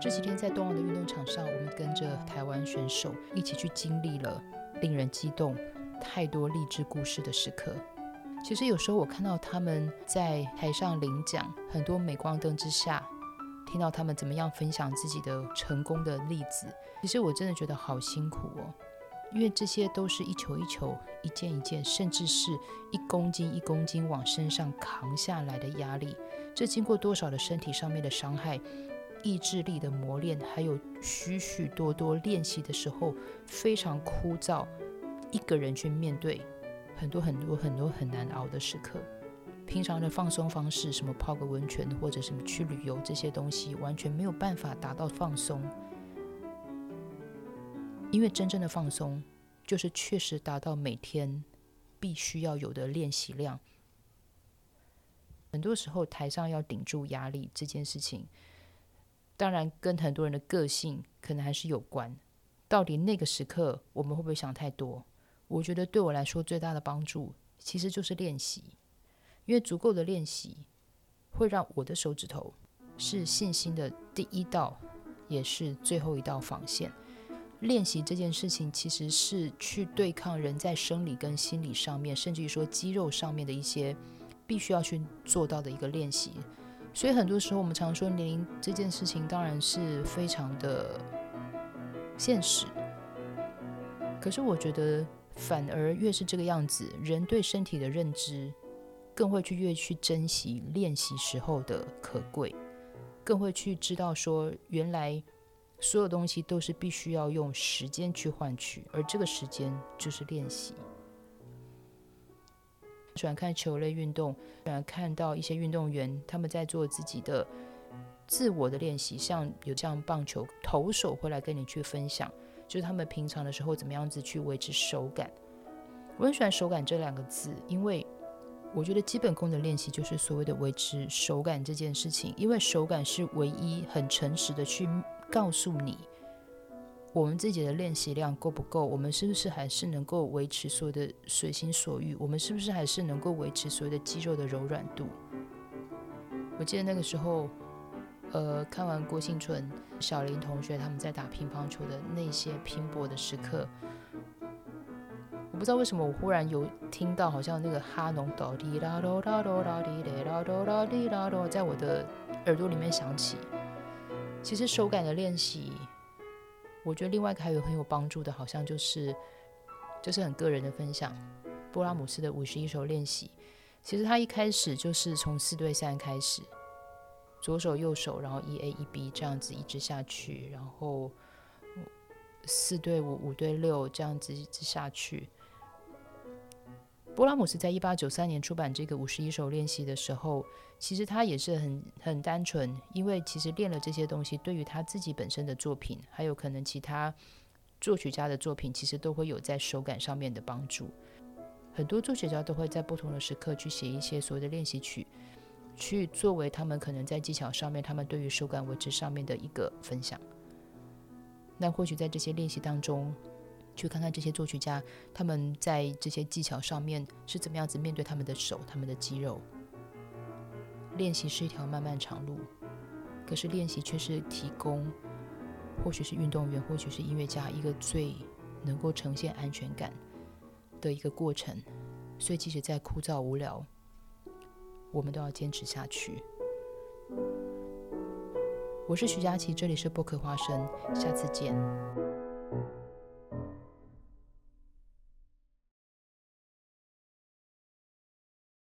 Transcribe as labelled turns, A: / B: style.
A: 这几天在冬奥的运动场上，我们跟着台湾选手一起去经历了令人激动、太多励志故事的时刻。其实有时候我看到他们在台上领奖，很多镁光灯之下，听到他们怎么样分享自己的成功的例子，其实我真的觉得好辛苦哦。因为这些都是一球一球、一件一件，甚至是一公斤一公斤往身上扛下来的压力，这经过多少的身体上面的伤害？意志力的磨练，还有许许多多练习的时候非常枯燥，一个人去面对很多很多很多很难熬的时刻。平常的放松方式，什么泡个温泉或者什么去旅游这些东西，完全没有办法达到放松。因为真正的放松，就是确实达到每天必须要有的练习量。很多时候台上要顶住压力这件事情。当然，跟很多人的个性可能还是有关。到底那个时刻我们会不会想太多？我觉得对我来说最大的帮助其实就是练习，因为足够的练习会让我的手指头是信心的第一道，也是最后一道防线。练习这件事情其实是去对抗人在生理跟心理上面，甚至于说肌肉上面的一些必须要去做到的一个练习。所以很多时候，我们常说年龄这件事情当然是非常的现实。可是我觉得，反而越是这个样子，人对身体的认知更会去越去珍惜练习时候的可贵，更会去知道说，原来所有东西都是必须要用时间去换取，而这个时间就是练习。喜欢看球类运动，喜欢看到一些运动员他们在做自己的自我的练习，像有这样棒球投手会来跟你去分享，就是他们平常的时候怎么样子去维持手感。我很喜欢“手感”这两个字，因为我觉得基本功的练习就是所谓的维持手感这件事情，因为手感是唯一很诚实的去告诉你。我们自己的练习量够不够？我们是不是还是能够维持所有的随心所欲？我们是不是还是能够维持所有的肌肉的柔软度？我记得那个时候，呃，看完郭幸存、小林同学他们在打乒乓球的那些拼搏的时刻，我不知道为什么我忽然有听到好像那个哈农哆滴啦哆啦哆啦滴嘞啦哆啦啦，在我的耳朵里面响起。其实手感的练习。我觉得另外一个还有很有帮助的，好像就是就是很个人的分享。布拉姆斯的五十一首练习，其实他一开始就是从四对三开始，左手右手，然后一 A 一 B 这样子一直下去，然后四对五五对六这样子一直下去。波拉姆斯在一八九三年出版这个五十一首练习的时候，其实他也是很很单纯，因为其实练了这些东西，对于他自己本身的作品，还有可能其他作曲家的作品，其实都会有在手感上面的帮助。很多作曲家都会在不同的时刻去写一些所谓的练习曲，去作为他们可能在技巧上面，他们对于手感维持上面的一个分享。那或许在这些练习当中。去看看这些作曲家，他们在这些技巧上面是怎么样子面对他们的手、他们的肌肉。练习是一条漫漫长路，可是练习却是提供，或许是运动员，或许是音乐家，一个最能够呈现安全感的一个过程。所以，即使再枯燥无聊，我们都要坚持下去。我是徐佳琪，这里是播客花生，下次见。